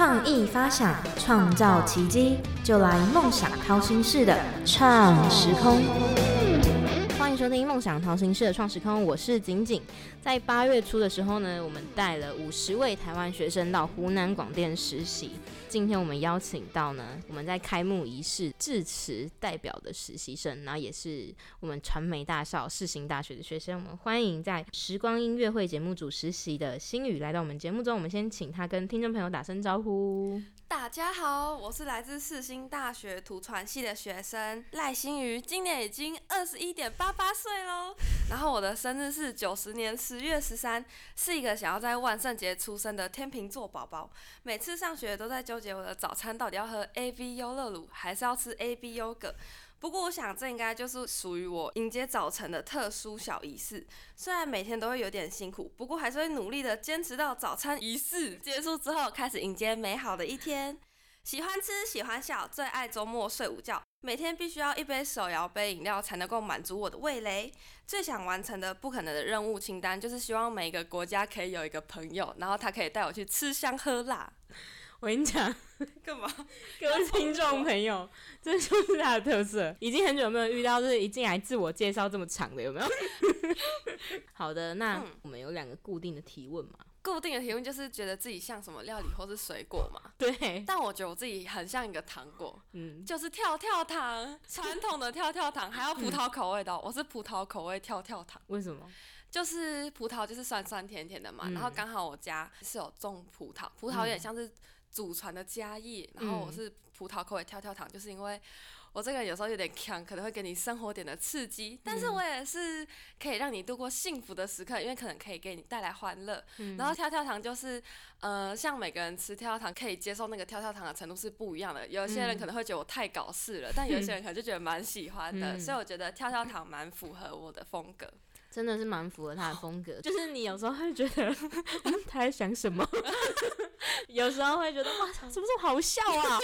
创意发想，创造奇迹，就来梦想掏心式的创时空。收听梦想掏心式的创时空，我是景景。在八月初的时候呢，我们带了五十位台湾学生到湖南广电实习。今天我们邀请到呢，我们在开幕仪式致辞代表的实习生，然后也是我们传媒大校世新大学的学生。我们欢迎在时光音乐会节目组实习的新宇来到我们节目中。我们先请他跟听众朋友打声招呼。大家好，我是来自四星大学图传系的学生赖新瑜，今年已经二十一点八八岁喽。然后我的生日是九十年十月十三，是一个想要在万圣节出生的天秤座宝宝。每次上学都在纠结我的早餐到底要喝 A V 优乐乳还是要吃 A B 优格。不过我想这应该就是属于我迎接早晨的特殊小仪式。虽然每天都会有点辛苦，不过还是会努力的坚持到早餐仪式结束之后，开始迎接美好的一天。喜欢吃，喜欢笑，最爱周末睡午觉。每天必须要一杯手摇杯饮料才能够满足我的味蕾。最想完成的不可能的任务清单，就是希望每一个国家可以有一个朋友，然后他可以带我去吃香喝辣。我跟你讲，干嘛？各位听众朋友，这就是他的特色。已经很久没有遇到，就是一进来自我介绍这么长的，有没有？好的，那我们有两个固定的提问嘛？固定的提问就是觉得自己像什么料理或是水果嘛？对。但我觉得我自己很像一个糖果，嗯，就是跳跳糖，传统的跳跳糖，还有葡萄口味的。我是葡萄口味跳跳糖。为什么？就是葡萄就是酸酸甜甜的嘛，然后刚好我家是有种葡萄，葡萄有点像是。祖传的家业，然后我是葡萄口味跳跳糖，就是因为我这个有时候有点强，可能会给你生活点的刺激，但是我也是可以让你度过幸福的时刻，因为可能可以给你带来欢乐。然后跳跳糖就是，呃，像每个人吃跳跳糖可以接受那个跳跳糖的程度是不一样的，有些人可能会觉得我太搞事了，但有些人可能就觉得蛮喜欢的，所以我觉得跳跳糖蛮符合我的风格。真的是蛮符合他的风格，就是你有时候会觉得 他在想什么，有时候会觉得哇，怎么这么好笑啊？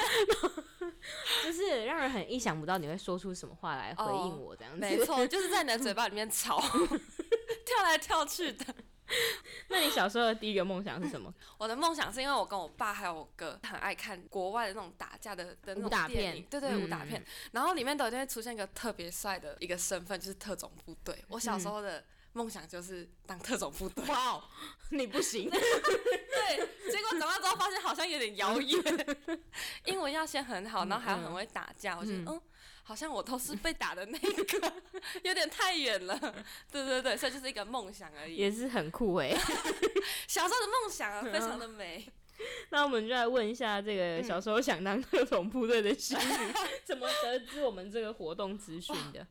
就是让人很意想不到你会说出什么话来回应我这样子。没错，就是在你的嘴巴里面吵，跳来跳去的。那你小时候的第一个梦想是什么？我的梦想是因为我跟我爸还有我哥很爱看国外的那种打架的的武打片，对对武打片，然后里面都一定会出现一个特别帅的一个身份，就是特种部队。我小时候的梦想就是当特种部队。哇，你不行。对，结果长大之后发现好像有点遥远。英文要先很好，然后还要很会打架。我觉得嗯。好像我都是被打的那个，有点太远了。对对对，所以就是一个梦想而已。也是很酷哎，小时候的梦想啊，非常的美。那我们就来问一下这个小时候想当特种部队的心女，怎么得知我们这个活动资讯的？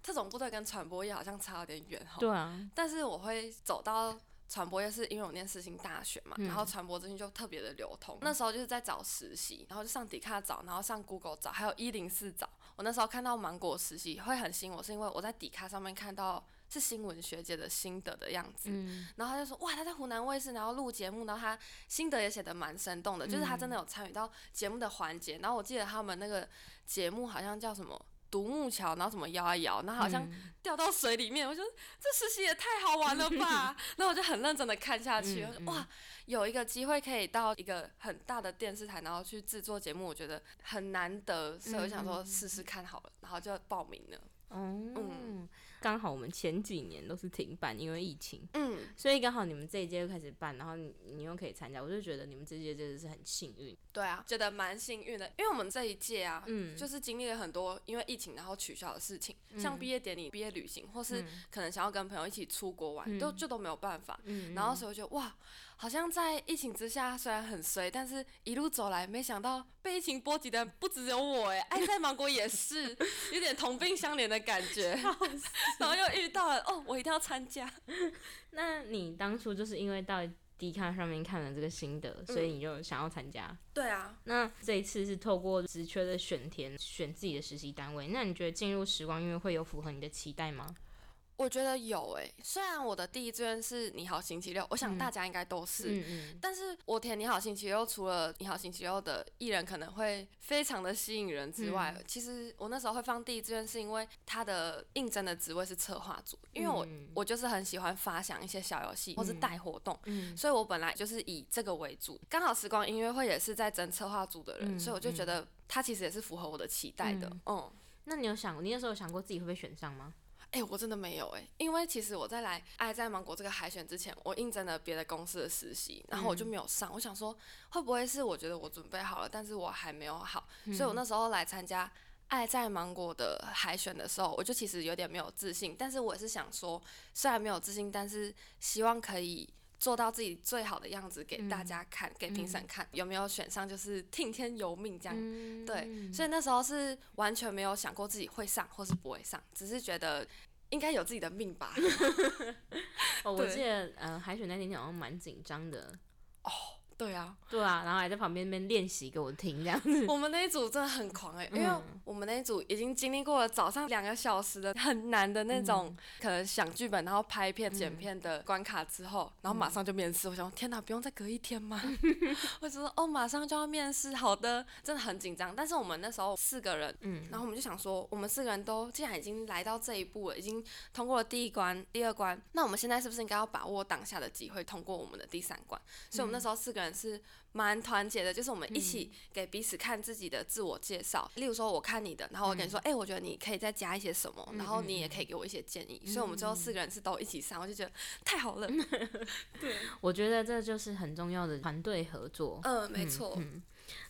特种部队跟传播业好像差有点远哈。对啊。但是我会走到传播业，是因为我念世新大学嘛，然后传播资讯就特别的流通。那时候就是在找实习，然后就上迪卡找，然后上 Google 找，还有一零四找。我那时候看到芒果实习会很吸引我，是因为我在底咖上面看到是新闻学姐的心得的样子，然后他就说哇他在湖南卫视然后录节目，然后他心得也写的蛮生动的，就是他真的有参与到节目的环节，然后我记得他们那个节目好像叫什么独木桥，然后什么摇啊摇，然后好像掉到水里面，我觉得这实习也太好玩了吧，然后我就很认真的看下去，哇。有一个机会可以到一个很大的电视台，然后去制作节目，我觉得很难得，所以我想说试试看好了，然后就报名了。嗯，刚好我们前几年都是停办，因为疫情。嗯，所以刚好你们这一届又开始办，然后你你又可以参加，我就觉得你们这届真的是很幸运。对啊，觉得蛮幸运的，因为我们这一届啊，嗯，就是经历了很多因为疫情然后取消的事情，像毕业典礼、毕业旅行，或是可能想要跟朋友一起出国玩，都就都没有办法。嗯，然后所以我觉得哇。好像在疫情之下，虽然很衰，但是一路走来，没想到被疫情波及的不只有我哎，爱在芒果也是有点同病相怜的感觉，然后又遇到了哦，我一定要参加。那你当初就是因为到 D 卡上面看了这个心得，所以你就想要参加？对啊。那这一次是透过职缺的选填选自己的实习单位，那你觉得进入时光音乐会有符合你的期待吗？我觉得有诶、虽然我的第一志愿是你好星期六，我想嗯大家应该都是。嗯嗯，但是我填你好星期六，除了你好星期六的艺人可能会非常的吸引人之外，嗯其实我那时候会放第一志愿，是因为他的应征的职位是策划组，因为我、嗯我就是很喜欢发想一些小游戏或是带活动，嗯所以我本来就是以这个为主。刚好时光音乐会也是在争策划组的人，嗯所以我就觉得他其实也是符合我的期待的。嗯那你有想，你那时候有想过自己会不会选上吗？哎、我真的没有哎、因为其实我在来爱在芒果这个海选之前，我应征了别的公司的实习，然后我就没有上。我想说，会不会是我觉得我准备好了，但是我还没有好，所以我那时候来参加爱在芒果的海选的时候，我就其实有点没有自信。但是我也是想说，虽然没有自信，但是希望可以。做到自己最好的样子给大家看，给评审看，有没有选上就是听天由命这样。嗯，对，所以那时候是完全没有想过自己会上或是不会上，只是觉得应该有自己的命吧。哦，我记得呃，海选那天好像蛮紧张的，对啊，对啊，然后还在旁边那边练习给我听这样子。我们那一组真的很狂哎、因为嗯我们那一组已经经历过了早上两个小时的很难的那种，可能想剧本，然后拍片、剪片的关卡之后，然后马上就面试。我想，天哪，不用再隔一天吗？我就说，哦，马上就要面试，好的，真的很紧张。但是我们那时候四个人，嗯然后我们就想说，我们四个人都既然已经来到这一步了，已经通过了第一关、第二关，那我们现在是不是应该要把握当下的机会，通过我们的第三关？所以我们那时候四个人是蛮团结的，就是我们一起给彼此看自己的自我介绍。例如说，我看你的，然后我跟你说，哎、我觉得你可以再加一些什么，然后你也可以给我一些建议。所以我们最后四个人是都一起上，我就觉得太好了。对我觉得这就是很重要的团队合作。嗯，没错。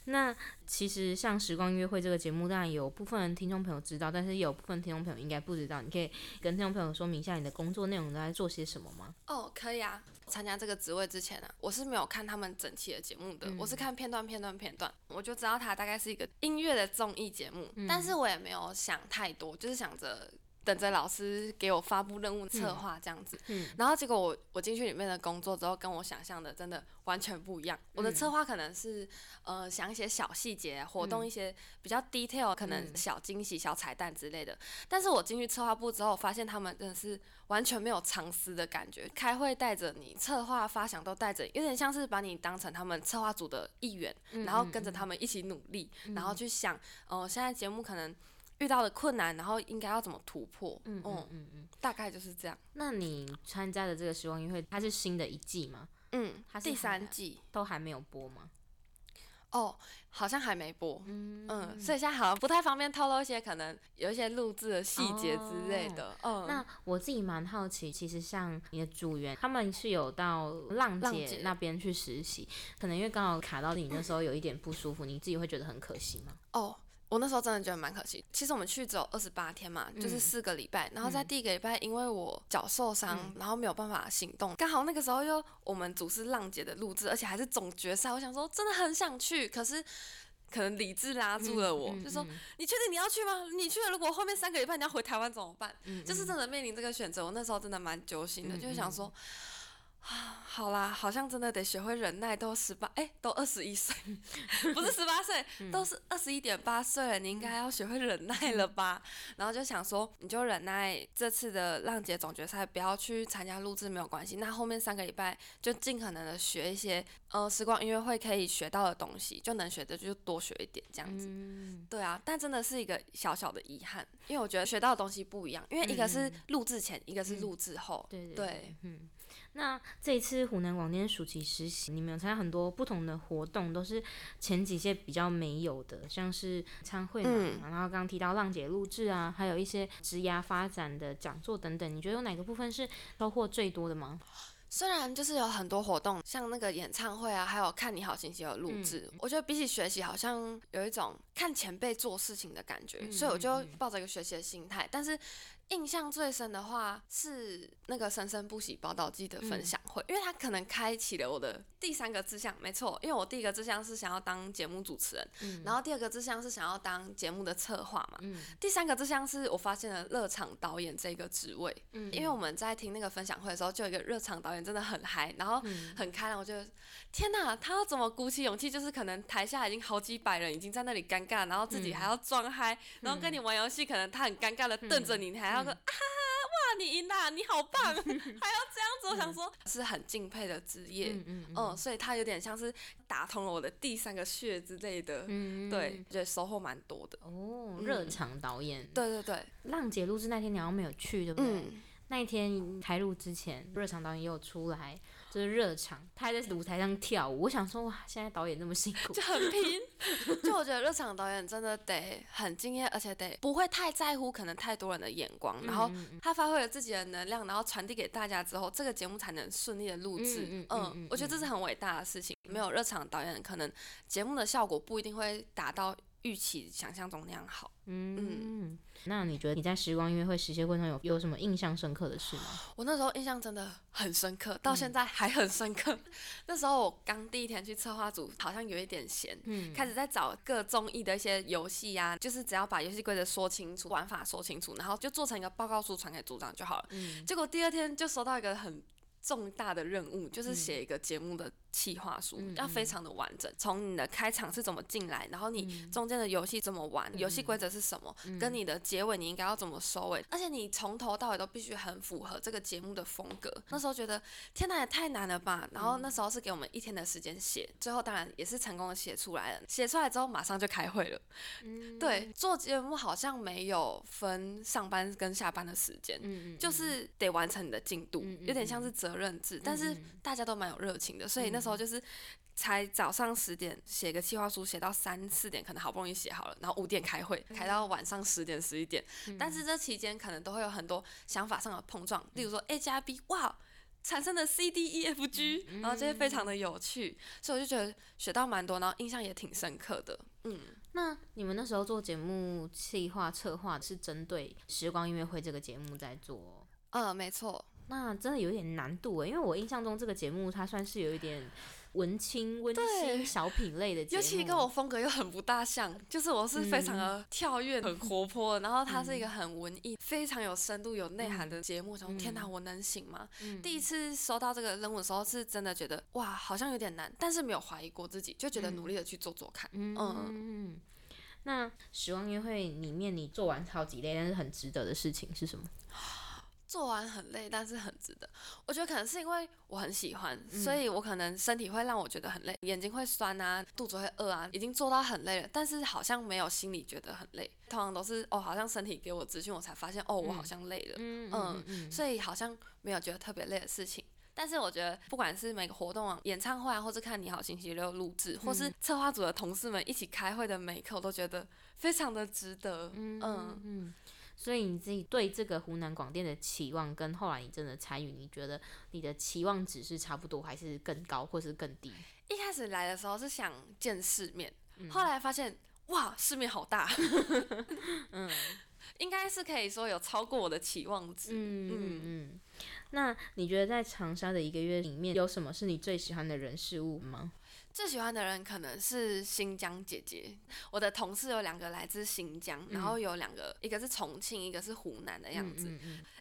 那其实像时光约会这个节目，当然有部分听众朋友知道，但是有部分听众朋友应该不知道。你可以跟听众朋友说明一下你的工作内容都在做些什么吗？哦，可以啊。参加这个职位之前呢、啊，我是没有看他们整期的节目的，我是看片段、片段、片段，我就知道它大概是一个音乐的综艺节目，但是我也没有想太多，就是想着。等着老师给我发布任务策划这样子，嗯然后结果我我进去里面的工作之后，跟我想象的真的完全不一样。我的策划可能是呃想一些小细节，活动一些比较 detail，可能小惊喜、小彩蛋之类的。但是我进去策划部之后，发现他们真的是完全没有藏私的感觉，开会带着你，策划发想都带着，有点像是把你当成他们策划组的一员，然后跟着他们一起努力，然后去想，哦、现在节目可能。遇到的困难，然后应该要怎么突破？嗯嗯嗯嗯，大概就是这样。那你参加的这个时光音乐会，它是新的一季吗？嗯，第它是第三季都还没有播吗？哦，好像还没播。嗯嗯所以现在好像不太方便透露一些可能有一些录制的细节之类的。嗯，那我自己蛮好奇，其实像你的组员，他们是有到浪姐浪姐那边去实习，可能因为刚好卡到你那时候有一点不舒服，你自己会觉得很可惜吗？哦。我那时候真的觉得蛮可惜。其实我们去只有二十八天嘛，就是四个礼拜。然后在第一个礼拜，因为我脚受伤，然后没有办法行动，刚好那个时候又我们组是浪姐的录制，而且还是总决赛。我想说真的很想去，可是可能理智拉住了我，就说你确定你要去吗？你去了，如果后面三个礼拜你要回台湾怎么办？就是真的面临这个选择，我那时候真的蛮揪心的，就是想说。啊，好啦，好像真的得学会忍耐。都十八，哎，都二十一岁，不是十八岁，都是二十一点八岁了，你应该要学会忍耐了吧？然后就想说，你就忍耐这次的浪姐总决赛，不要去参加录制没有关系。那后面三个礼拜就尽可能的学一些，呃，时光音乐会可以学到的东西，就能学的就多学一点这样子。嗯，对啊，但真的是一个小小的遗憾，因为我觉得学到的东西不一样，因为一个是录制前，一个是录制后。对对对，嗯。那这一次湖南广电暑期实习，你们有参加很多不同的活动，都是前几届比较没有的，像是参会嘛，嗯然后刚刚提到浪姐录制啊，还有一些职涯发展的讲座等等，你觉得有哪个部分是收获最多的吗？虽然就是有很多活动，像那个演唱会啊，还有看你好星期有录制，我觉得比起学习，好像有一种看前辈做事情的感觉，所以我就抱着一个学习的心态。但是印象最深的话是那个生生不息报道季的分享会，因为他可能开启了我的第三个志向，没错，因为我第一个志向是想要当节目主持人，然后第二个志向是想要当节目的策划嘛，第三个志向是我发现了热场导演这个职位，因为我们在听那个分享会的时候，就有一个热场导演真的很嗨，然后很开朗，我觉得天哪，他要怎么鼓起勇气？就是可能台下已经好几百人已经在那里尴尬，然后自己还要装嗨，然后跟你玩游戏，可能他很尴尬的瞪着你，你还要个啊哇你赢啦，你好棒，还要这样子，我想说是很敬佩的职业，嗯嗯嗯，所以他有点像是打通了我的第三个穴之类的，嗯对，觉得收获蛮多的。哦，热场导演，对对对，浪姐录制那天你好像没有去，对不对？嗯，那一天开录之前，热场导演也有出来，就是热场，他还在舞台上跳舞。我想说，哇，现在导演那么辛苦就，很拼。就我觉得热场导演真的得很敬业，而且得不会太在乎可能太多人的眼光，然后他发挥了自己的能量，然后传递给大家之后，这个节目才能顺利的录制。嗯我觉得这是很伟大的事情。没有热场导演，可能节目的效果不一定会达到预期想象中那样好。嗯，那你觉得你在时光音乐会实习过程中有有什么印象深刻的事吗？我那时候印象真的很深刻，到现在还很深刻。那时候我刚第一天去策划组，好像有一点闲，嗯开始在找各综艺的一些游戏呀，就是只要把游戏规则说清楚、玩法说清楚，然后就做成一个报告书传给组长就好了。嗯结果第二天就收到一个很重大的任务，就是写一个节目的企划书，嗯要非常的完整。从你的开场是怎么进来，然后你嗯中间的游戏怎么玩，游戏规则是什么，跟你的结尾你应该要怎么收尾，而且你从头到尾都必须很符合这个节目的风格。那时候觉得天哪，也太难了吧！然后那时候是给我们一天的时间写，最后当然也是成功的写出来了。写出来之后马上就开会了。嗯对，做节目好像没有分上班跟下班的时间。嗯就是得完成你的进度，有点像是责任制，但是大家都蛮有热情的，所以那时候就是才早上十点写个计划书，写到三四点，可能好不容易写好了，然后五点开会，开到晚上十点十一点，但是这期间可能都会有很多想法上的碰撞，例如说 A 加 B，哇。产生的 C D E F G，然后这些非常的有趣，所以我就觉得学到蛮多，然后印象也挺深刻的。嗯，那你们那时候做节目企划策划是针对时光音乐会这个节目在做？嗯，没错，那真的有点难度诶，因为我印象中这个节目它算是有一点文青、温馨小品类的节目，尤其跟我风格又很不大像，就是我是非常的跳跃、很活泼，然后它是一个很文艺、非常有深度、有内涵的节目。从天哪，我能行吗？第一次收到这个任务的时候，是真的觉得哇，好像有点难，但是没有怀疑过自己，就觉得努力的去做做看。嗯嗯嗯。那时光约会里面，你做完超级累，但是很值得的事情是什么？做完很累，但是很值得。我觉得可能是因为我很喜欢，所以我可能身体会让我觉得很累，眼睛会酸啊，肚子会饿啊，已经做到很累了，但是好像没有心里觉得很累。通常都是哦，好像身体给我资讯，我才发现哦，我好像累了。嗯嗯嗯，所以好像没有觉得特别累的事情。但是我觉得，不管是每个活动啊、演唱会啊，或是看《你好星期六》录制，或是策划组的同事们一起开会的每一刻，我都觉得非常的值得。嗯嗯嗯。所以你自己对这个湖南广电的期望，跟后来你真的参与，你觉得你的期望值是差不多，还是更高，或是更低？一开始来的时候是想见世面，后来发现哇，世面好大。嗯，应该是可以说有超过我的期望值。嗯嗯嗯。那你觉得在长沙的一个月里面，有什么是你最喜欢的人事物吗？最喜欢的人可能是新疆姐姐。我的同事有两个来自新疆，然后有两个，一个是重庆，一个是湖南的样子。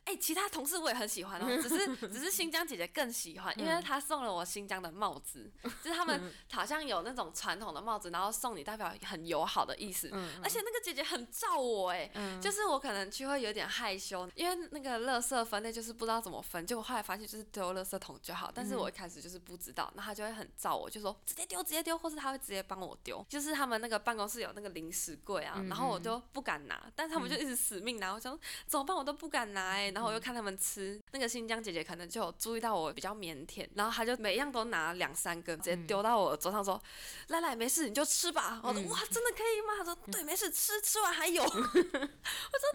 哎、其他同事我也很喜欢哦，只是只是新疆姐姐更喜欢，因为她送了我新疆的帽子，就是他们好像有那种传统的帽子，然后送你代表很友好的意思。而且那个姐姐很照我哎，就是我可能就会有点害羞，因为那个垃圾分类就是不知道怎么分，结果后来发现就是丢垃圾桶就好，但是我一开始就是不知道，那她就会很照我，就说直接丢直接丢，或是他会直接帮我丢，就是他们那个办公室有那个零食柜啊，然后我就不敢拿，但是他们就一直死命拿，我想怎么办我都不敢拿哎、然后我又看他们吃，那个新疆姐姐可能就有注意到我比较腼腆，然后她就每样都拿两三根，直接丢到我桌上说：“来来，没事你就吃吧。”我说：“哇，真的可以吗？”她说：“对，没事，吃吃完还有。”我说：“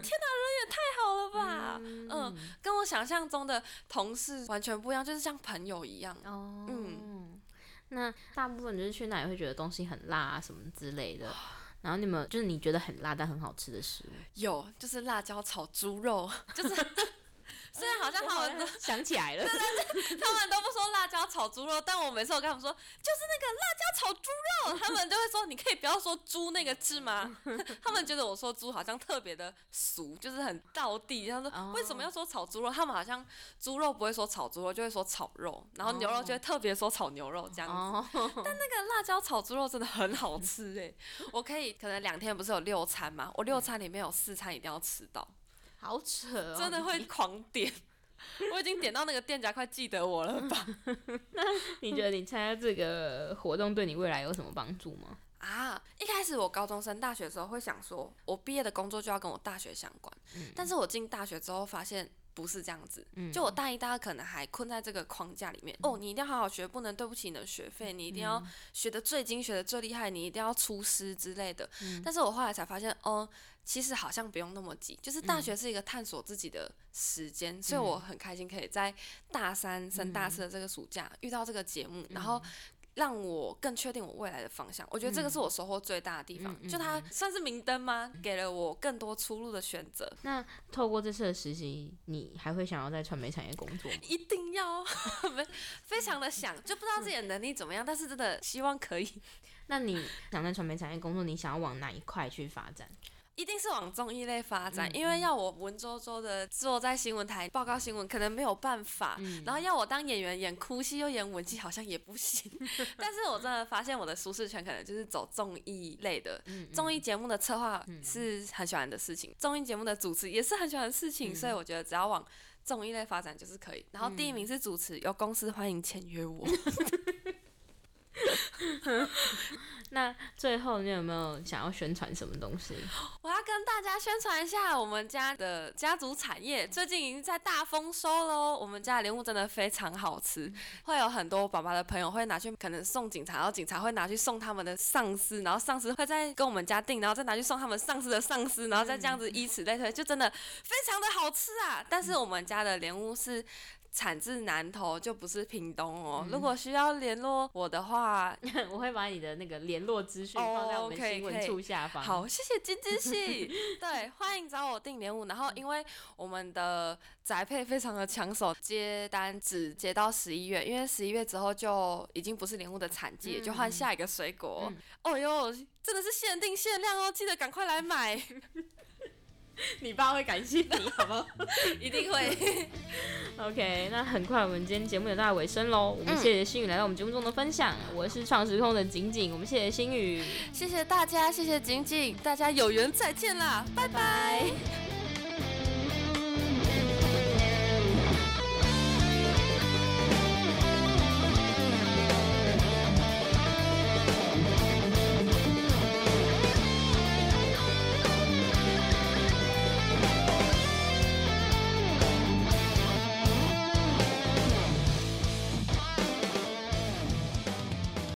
天哪，人也太好了吧！”嗯，跟我想象中的同事完全不一样，就是像朋友一样。哦，嗯，那大部分就是去那里会觉得东西很辣啊什么之类的。然后你们就是你觉得很辣但很好吃的食物，有就是辣椒炒猪肉，就 是虽然好像他们都 想起来了，他们都不说辣椒炒猪肉，但我每次我跟他们说就是那个辣椒炒猪肉，他们就会说你可以不要说猪那个字吗？他们觉得我说猪好像特别的俗，就是很道地。他说为什么要说炒猪肉？他们好像猪肉不会说炒猪肉，就会说炒肉，然后牛肉就会特别说炒牛肉这样子。哦，但那个辣椒炒猪肉真的很好吃哎、我可以可能两天不是有六餐吗？我六餐里面有四餐一定要吃到。好扯哦，真的会狂点。我已经点到那个店家快记得我了吧？你觉得你参加这个活动对你未来有什么帮助吗？啊，一开始我高中升大学的时候会想说，我毕业的工作就要跟我大学相关。但是我进大学之后发现不是这样子。就我大一、大二可能还困在这个框架里面。哦，你一定要好好学，不能对不起你的学费，你一定要学的最精、学的最厉害，你一定要出师之类的。但是我后来才发现，哦，其实好像不用那么急。就是大学是一个探索自己的时间，所以我很开心可以在大三升大四的这个暑假遇到这个节目，然后。让我更确定我未来的方向，我觉得这个是我收获最大的地方。就它算是明灯吗？给了我更多出路的选择。那透过这次的实习，你还会想要在传媒产业工作吗？一定要，非常的想，就不知道自己的能力怎么样，但是真的希望可以。那你想在传媒产业工作，你想要往哪一块去发展？一定是往综艺类发展，因为要我文绉绉的坐在新闻台报告新闻，可能没有办法。然后要我当演员演哭戏又演吻戏，好像也不行。但是我真的发现我的舒适圈可能就是走综艺类的，综艺节目的策划是很喜欢的事情，综艺节目的主持也是很喜欢的事情，所以我觉得只要往综艺类发展就是可以。然后第一名是主持，有公司欢迎签约我。那最后你有没有想要宣传什么东西？我要跟大家宣传一下我们家的家族产业，最近已经在大丰收喽。我们家的莲雾真的非常好吃，会有很多爸爸的朋友会拿去可能送警察，然后警察会拿去送他们的上司，然后上司会再跟我们家订，然后再拿去送他们上司的上司，然后再这样子以此类推，就真的非常的好吃啊。但是我们家的莲雾是。产自南投，就不是屏东哦。如果需要联络我的话，我会把你的那个联络资讯放在我们新闻处下方。好，谢谢金金系。对，欢迎找我订连舞。然后，因为我们的宅配非常的抢手，接单只接到十一月，因为十一月之后就已经不是莲雾的产季，就换下一个水果。哦哟，真的是限定限量哦，记得赶快来买。你爸会感谢你，好不好？一定会。OK，那很快我们今天节目也到尾声喽。我们谢谢星宇来到我们节目中的分享。我是创时空的景景，我们谢谢星宇，谢谢大家，谢谢景景，大家有缘再见啦，拜拜。